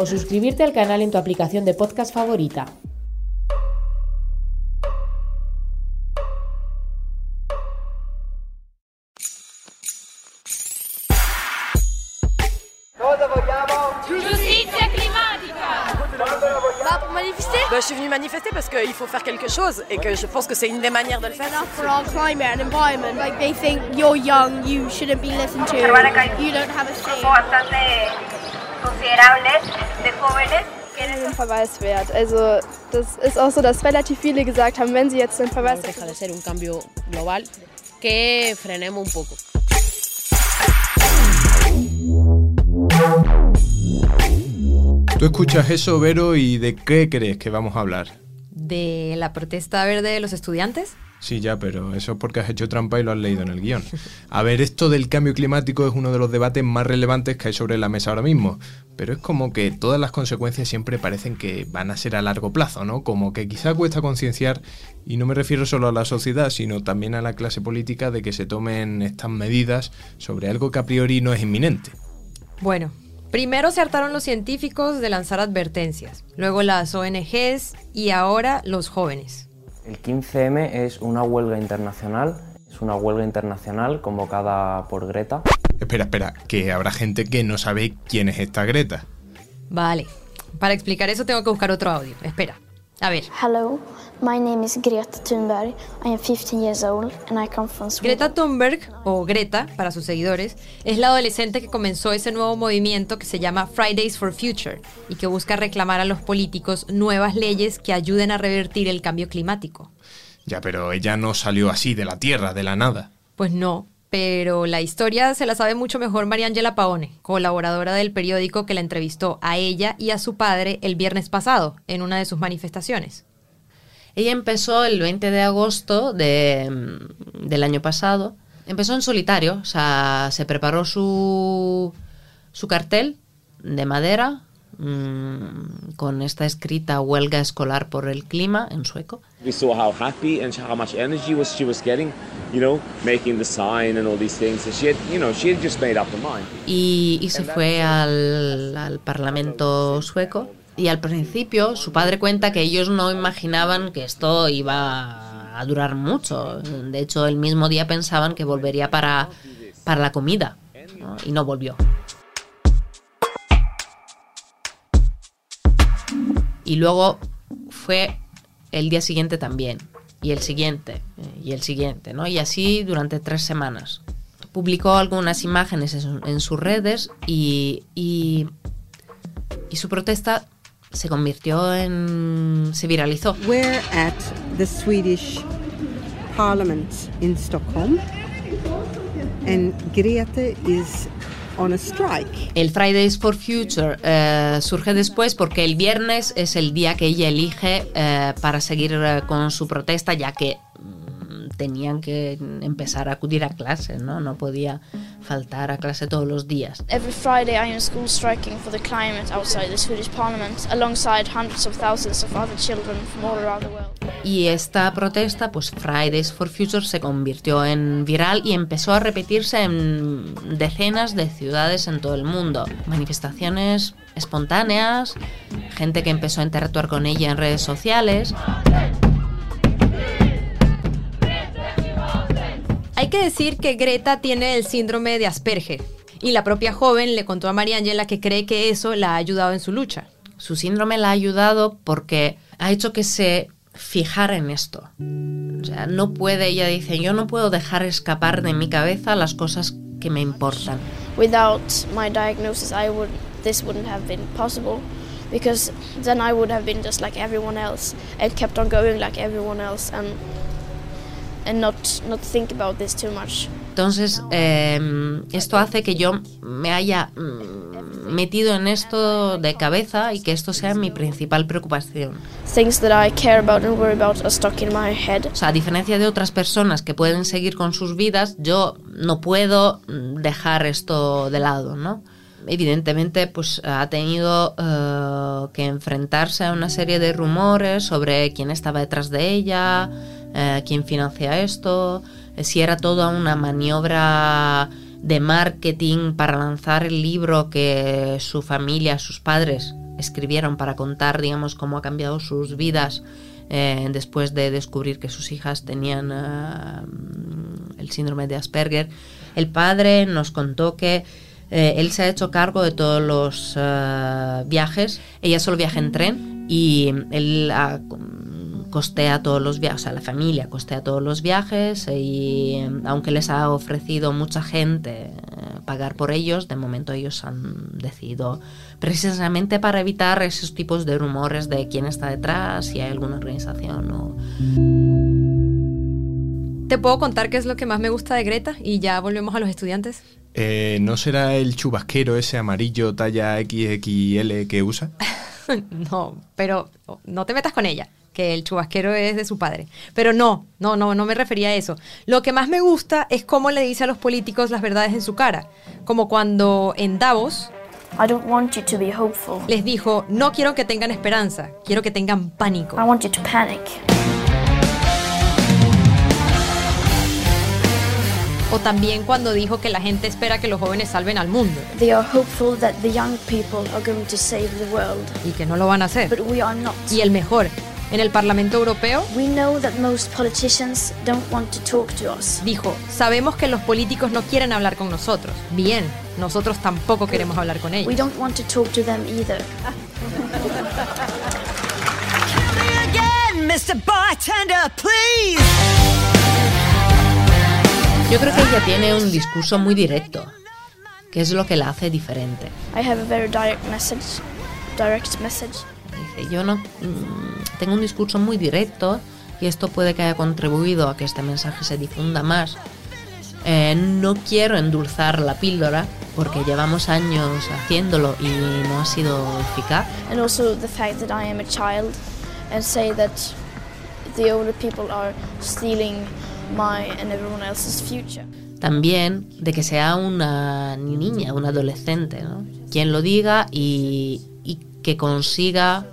O suscribirte al canal en tu aplicación de podcast favorita. Bah, Je suis venue manifester parce qu'il faut faire quelque chose et que je pense que c'est une des manières de le faire. for our climate and environment. Like they think you're young, you shouldn't be listened to. You don't have a say. Bastante considerable de jóvenes Verweis wert. Also das ist auch so, dass relativ viele gesagt haben, wenn sie jetzt den Verweis... deja de ser un cambio global, que frenemos un poco. Tú escuchas eso, Vero, y ¿de qué crees que vamos a hablar? De la protesta verde de los estudiantes. Sí, ya, pero eso es porque has hecho trampa y lo has leído en el guion. A ver, esto del cambio climático es uno de los debates más relevantes que hay sobre la mesa ahora mismo, pero es como que todas las consecuencias siempre parecen que van a ser a largo plazo, ¿no? Como que quizá cuesta concienciar, y no me refiero solo a la sociedad, sino también a la clase política de que se tomen estas medidas sobre algo que a priori no es inminente. Bueno, primero se hartaron los científicos de lanzar advertencias, luego las ONGs y ahora los jóvenes. El 15M es una huelga internacional, es una huelga internacional convocada por Greta. Espera, espera, que habrá gente que no sabe quién es esta Greta. Vale, para explicar eso tengo que buscar otro audio. Espera, a ver. Hello, my name is Greta Thunberg. I am 15 years old and I come from Sweden. Greta Thunberg, o Greta para sus seguidores, es la adolescente que comenzó ese nuevo movimiento que se llama Fridays for Future y que busca reclamar a los políticos nuevas leyes que ayuden a revertir el cambio climático. Ya, pero ella no salió así de la Tierra, de la nada. Pues no, pero la historia se la sabe mucho mejor Mariangela Paone, colaboradora del periódico que la entrevistó a ella y a su padre el viernes pasado en una de sus manifestaciones. Ella empezó el 20 de agosto de, mm, del año pasado. Empezó en solitario, o sea, se preparó su, su cartel de madera mm, con esta escrita huelga escolar por el clima en sueco. We saw how happy and how much energy was she was getting, you know, making the sign and all these things. So she had, you know, she had just made up her mind. y, y se fue al, al Parlamento sueco. Y al principio su padre cuenta que ellos no imaginaban que esto iba a durar mucho. De hecho, el mismo día pensaban que volvería para, para la comida ¿no? y no volvió. Y luego fue el día siguiente también, y el siguiente, y el siguiente, ¿no? Y así durante tres semanas. Publicó algunas imágenes en, en sus redes y, y, y su protesta se convirtió en... se viralizó. We're at the Swedish Parliament in Stockholm, and Greta is on a strike. El Fridays for Future eh, surge después porque el viernes es el día que ella elige eh, para seguir eh, con su protesta, ya que mm, tenían que empezar a acudir a clase, ¿no? No podía faltar a clase todos los días. Every Friday I am in school striking for the climate outside the Swedish Parliament, alongside hundreds of thousands of other children from all around the world. Y esta protesta, pues Fridays for Future, se convirtió en viral y empezó a repetirse en decenas de ciudades en todo el mundo. Manifestaciones espontáneas, gente que empezó a interactuar con ella en redes sociales. Hay que decir que Greta tiene el síndrome de Asperger y la propia joven le contó a Mariangela que cree que eso la ha ayudado en su lucha. Su síndrome la ha ayudado porque ha hecho que se fijara en esto. O sea, no puede, ella dice, yo no puedo dejar escapar de mi cabeza las cosas que me importan. Without my diagnosis, I would this wouldn't have been possible because then I would have been just like everyone else and kept on going like everyone else and and not not think about this too much. Entonces, eh, esto hace que yo me haya mm, metido en esto de cabeza y que esto sea mi principal preocupación. Things that I care about and worry about are stuck in my head. O sea, a diferencia de otras personas que pueden seguir con sus vidas, yo no puedo mm, dejar esto de lado, ¿no? Evidentemente, pues ha tenido eh, que enfrentarse a una serie de rumores sobre quién estaba detrás de ella, eh, quién financia esto, si era toda una maniobra de marketing para lanzar el libro que su familia, sus padres escribieron para contar, digamos, cómo ha cambiado sus vidas eh, después de descubrir que sus hijas tenían eh, el síndrome de Asperger. El padre nos contó que eh, él se ha hecho cargo de todos los viajes. Ella solo viaja en tren y él ha- costea todos los viajes, o sea, la familia costea todos los viajes y eh, aunque les ha ofrecido mucha gente eh, pagar por ellos, de momento ellos han decidido precisamente para evitar esos tipos de rumores de quién está detrás, si hay alguna organización o... ¿Te puedo contar qué es lo que más me gusta de Greta? Y ya volvemos a los estudiantes. Eh, ¿No será el chubasquero ese amarillo talla XXL que usa? no, pero no te metas con ella, que el chubasquero es de su padre. Pero no, no, no, no me refería a eso. Lo que más me gusta es cómo le dice a los políticos las verdades en su cara. Como cuando en Davos I don't want you to be hopeful. les dijo, no quiero que tengan esperanza, quiero que tengan pánico. I want you to panic. O también cuando dijo que la gente espera que los jóvenes salven al mundo They are hopeful that the young people are going to save the world. y que no lo van a hacer. But we are not. Y el mejor, en el Parlamento Europeo We know that most politicians don't want to talk to us. dijo, sabemos que los políticos no quieren hablar con nosotros. Bien, nosotros tampoco queremos hablar con ellos. We don't want to talk to them either. again, Mr. Bartender, please. Yo creo que ella tiene un discurso muy directo, que es lo que la hace diferente. I have a very direct message. Direct message. Dice, yo no tengo un discurso muy directo y esto puede que haya contribuido a que este mensaje se difunda más. Eh, no quiero endulzar la píldora porque llevamos años haciéndolo y no ha sido eficaz. And also the fact that I am a child and say that the older people are stealing my and everyone else's future. También de que sea una niña, un adolescente, ¿no? quien lo diga y, y que consiga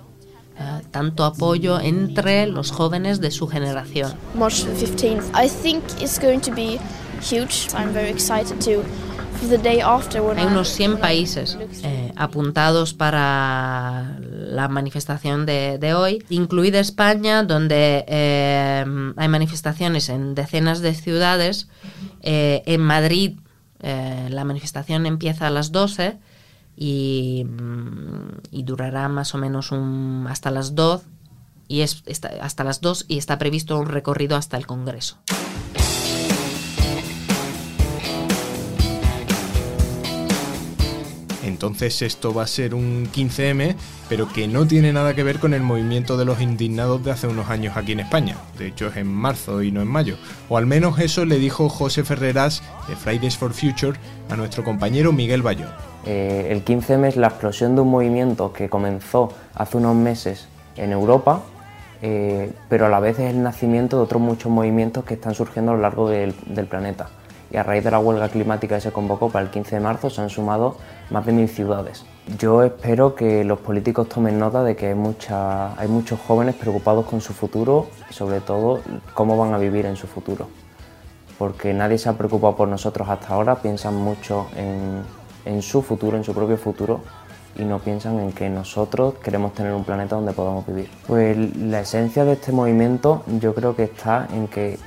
tanto apoyo entre los jóvenes de su generación. March the 15th. I think it's going to be huge. I'm very excited to Hay unos 100 países eh, apuntados para la manifestación de, de hoy, incluida España, donde eh, hay manifestaciones en decenas de ciudades. Eh, en Madrid eh, la manifestación empieza a las 12 y, mm, y durará más o menos un, hasta las 2 y es, está- hasta las 2 y está previsto un recorrido hasta el Congreso. Entonces esto va a ser un 15M, pero que no tiene nada que ver con el movimiento de los indignados de hace unos años aquí en España. De hecho es en marzo y no en mayo. O al menos eso le dijo José Ferreras de Fridays for Future a nuestro compañero Miguel Bayón. Eh, el 15M es la explosión de un movimiento que comenzó hace unos meses en Europa, eh, pero a la vez es el nacimiento de otros muchos movimientos que están surgiendo a lo largo del, del planeta. Y a raíz de la huelga climática que se convocó para el 15 de marzo se han sumado más de mil ciudades. Yo espero que los políticos tomen nota de que hay, mucha- hay muchos jóvenes preocupados con su futuro y sobre todo cómo van a vivir en su futuro porque nadie se ha preocupado por nosotros hasta ahora, piensan mucho en, su futuro, en su propio futuro, y no piensan en que nosotros queremos tener un planeta donde podamos vivir. Pues la esencia de este movimiento yo creo que está en que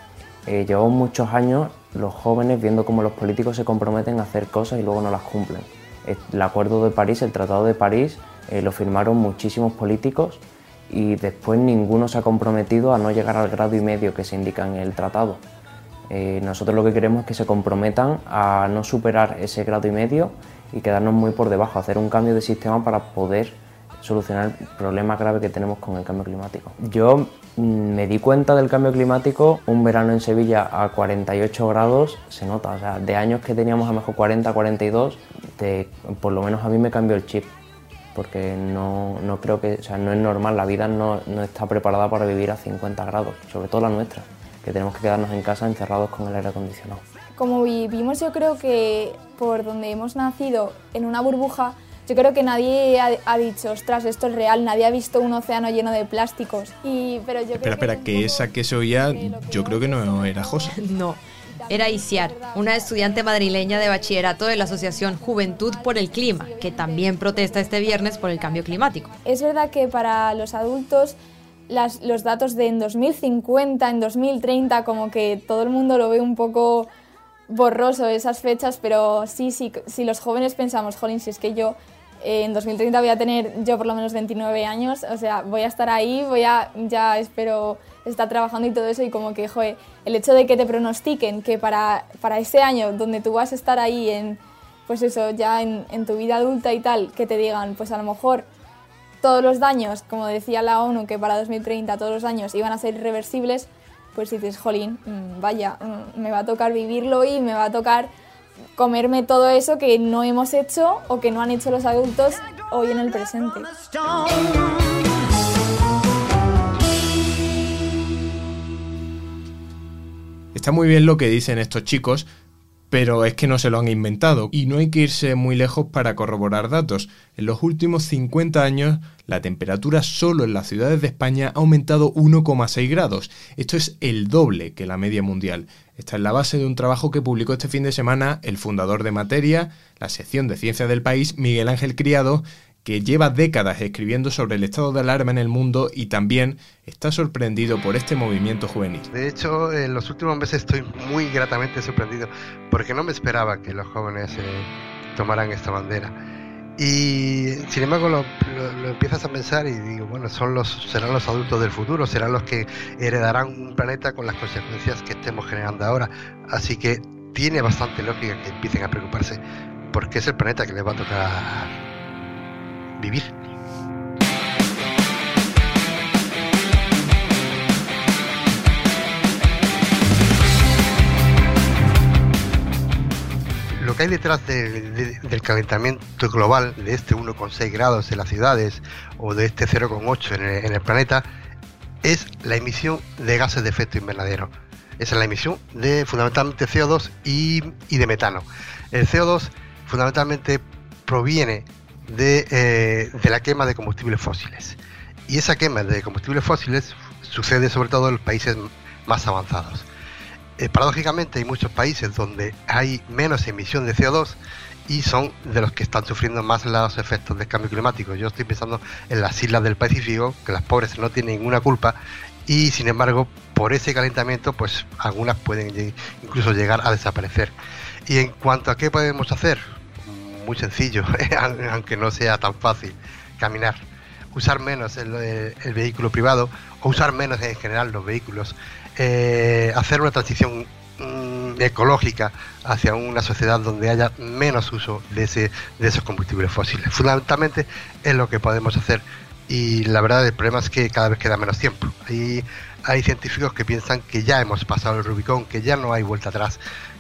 eh, llevamos muchos años los jóvenes viendo cómo los políticos se comprometen a hacer cosas y luego no las cumplen. El Acuerdo de París, el Tratado de París, eh, lo firmaron muchísimos políticos y después ninguno se ha comprometido a no llegar al grado y medio que se indica en el tratado. Eh, nosotros lo que queremos es que se comprometan a no superar ese grado y medio y quedarnos muy por debajo, hacer un cambio de sistema para poder solucionar el problema grave que tenemos con el cambio climático. Yo mm, me di cuenta del cambio climático un verano en Sevilla a 48 grados, se nota, o sea, de años que teníamos a mejor 40, 42, de, por lo menos a mí me cambió el chip, porque no, no creo que, sea, no es normal, la vida no, no está preparada para vivir a 50 grados, sobre todo la nuestra, que tenemos que quedarnos en casa encerrados con el aire acondicionado. Como vivimos yo creo que por donde hemos nacido en una burbuja, yo creo que nadie ha, ha, dicho, ostras, esto es real, nadie ha visto un océano lleno de plásticos. Y, pero yo espera, creo espera, que, que esa que se oía, yo creo que no era Josa. No, era Isiar, una estudiante madrileña de bachillerato de la Asociación Juventud por el Clima, que también protesta este viernes por el cambio climático. Es verdad que para los adultos las, los datos de en 2050, en 2030, como que todo el mundo lo ve un poco borroso esas fechas, pero sí, sí, si los jóvenes pensamos, jolín, si es que yo en 2030 voy a tener yo por lo menos 29 años, o sea, voy a estar ahí, voy a, ya espero estar trabajando y todo eso y como que, joder, el hecho de que te pronostiquen que para, para ese año donde tú vas a estar ahí en, pues eso, ya en, tu vida adulta y tal, que te digan, pues a lo mejor todos los daños, como decía la ONU, que para 2030 todos los daños iban a ser irreversibles, pues dices, jolín, vaya, me va a tocar vivirlo y me va a tocar comerme todo eso que no hemos hecho o que no han hecho los adultos hoy en el presente. Está muy bien lo que dicen estos chicos, pero es que no se lo han inventado y no hay que irse muy lejos para corroborar datos. En los últimos 50 años, la temperatura solo en las ciudades de España ha aumentado 1,6 grados. Esto es el doble que la media mundial. Esta es la base de un trabajo que publicó este fin de semana el fundador de Materia, la sección de ciencias del país, Miguel Ángel Criado, que lleva décadas escribiendo sobre el estado de alarma en el mundo y también está sorprendido por este movimiento juvenil. De hecho, en los últimos meses estoy muy gratamente sorprendido porque no me esperaba que los jóvenes eh, tomaran esta bandera. Y sin embargo lo, lo, lo, empiezas a pensar y digo, bueno, son los, serán los adultos del futuro, serán los que heredarán un planeta con las consecuencias que estemos generando ahora. Así que tiene bastante lógica que empiecen a preocuparse porque es el planeta que les va a tocar vivir. Lo que hay detrás de, de, del calentamiento global, de este 1,6 grados en las ciudades o de este 0,8 en, en el planeta, es la emisión de gases de efecto invernadero. Esa es la emisión de fundamentalmente CO2 y, y de metano. El CO2 fundamentalmente proviene de, eh, de, la quema de combustibles fósiles. Y esa quema de combustibles fósiles sucede sobre todo en los países más avanzados. Eh, paradójicamente hay muchos países donde hay menos emisión de CO2 y son de los que están sufriendo más los efectos del cambio climático. Yo estoy pensando en las islas del Pacífico, que las pobres no tienen ninguna culpa y sin embargo por ese calentamiento pues algunas pueden incluso llegar a desaparecer. Y en cuanto a qué podemos hacer, muy sencillo, aunque no sea tan fácil, caminar, usar menos el, vehículo privado o usar menos en general los vehículos, eh, hacer una transición mm, ecológica hacia una sociedad donde haya menos uso de, ese, de esos combustibles fósiles. Fundamentalmente es lo que podemos hacer y la verdad el problema es que cada vez queda menos tiempo. Y hay científicos que piensan que ya hemos pasado el Rubicón, que ya no hay vuelta atrás.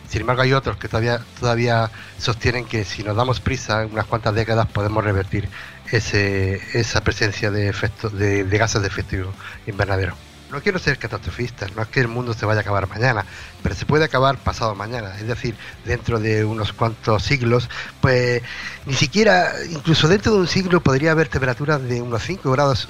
Sin embargo, hay otros que todavía, todavía sostienen que si nos damos prisa, en unas cuantas décadas podemos revertir ese, esa presencia de, efecto, de, de gases de efecto invernadero. No quiero ser catastrofista, no es que el mundo se vaya a acabar mañana, pero se puede acabar pasado mañana, es decir, dentro de unos cuantos siglos, pues ni siquiera, incluso dentro de un siglo podría haber temperaturas de unos 5 grados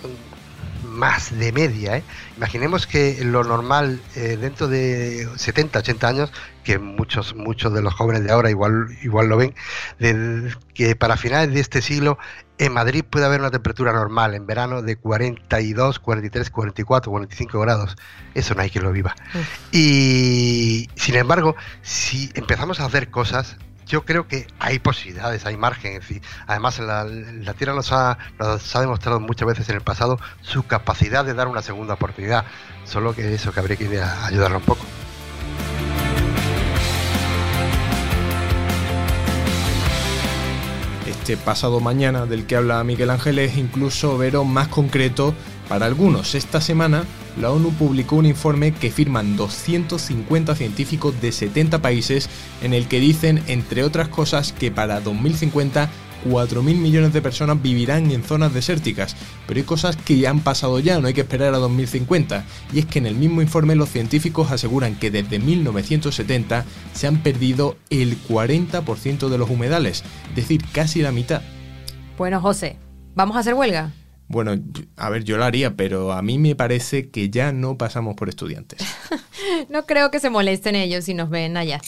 más de media. ¿eh? Imaginemos que lo normal eh, dentro de 70, 80 años, que muchos, muchos de los jóvenes de ahora igual, igual lo ven, de, que para finales de este siglo en Madrid puede haber una temperatura normal en verano de 42, 43, 44, 45 grados. Eso no hay quien lo viva. Y sin embargo, si empezamos a hacer cosas, yo creo que hay posibilidades, hay margen. Además, la, Tierra nos ha, nos ha, demostrado muchas veces en el pasado su capacidad de dar una segunda oportunidad. Solo que eso, que habría que ayudarlo un poco. este pasado mañana del que habla Miguel Ángel es incluso vero más concreto para algunos. Esta semana la ONU publicó un informe que firman 250 científicos de 70 países en el que dicen, entre otras cosas, que para 2050 4.000 millones de personas vivirán en zonas desérticas, pero hay cosas que ya han pasado ya, no hay que esperar a 2050, y es que en el mismo informe los científicos aseguran que desde 1970 se han perdido el 40% de los humedales, es decir, casi la mitad. Bueno, José, ¿vamos a hacer huelga? Bueno, a ver, yo lo haría, pero a mí me parece que ya no pasamos por estudiantes. no creo que se molesten ellos si nos ven allá.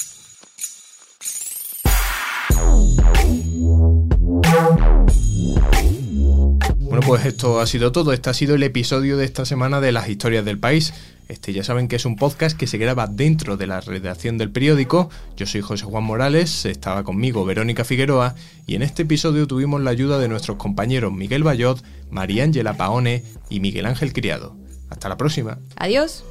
Bueno, pues esto ha sido todo. Este ha sido el episodio de esta semana de las historias del país. Este ya saben que es un podcast que se graba dentro de la redacción del periódico. Yo soy José Juan Morales, estaba conmigo Verónica Figueroa y en este episodio tuvimos la ayuda de nuestros compañeros Miguel Bayot, María Ángela Paone y Miguel Ángel Criado. Hasta la próxima. Adiós.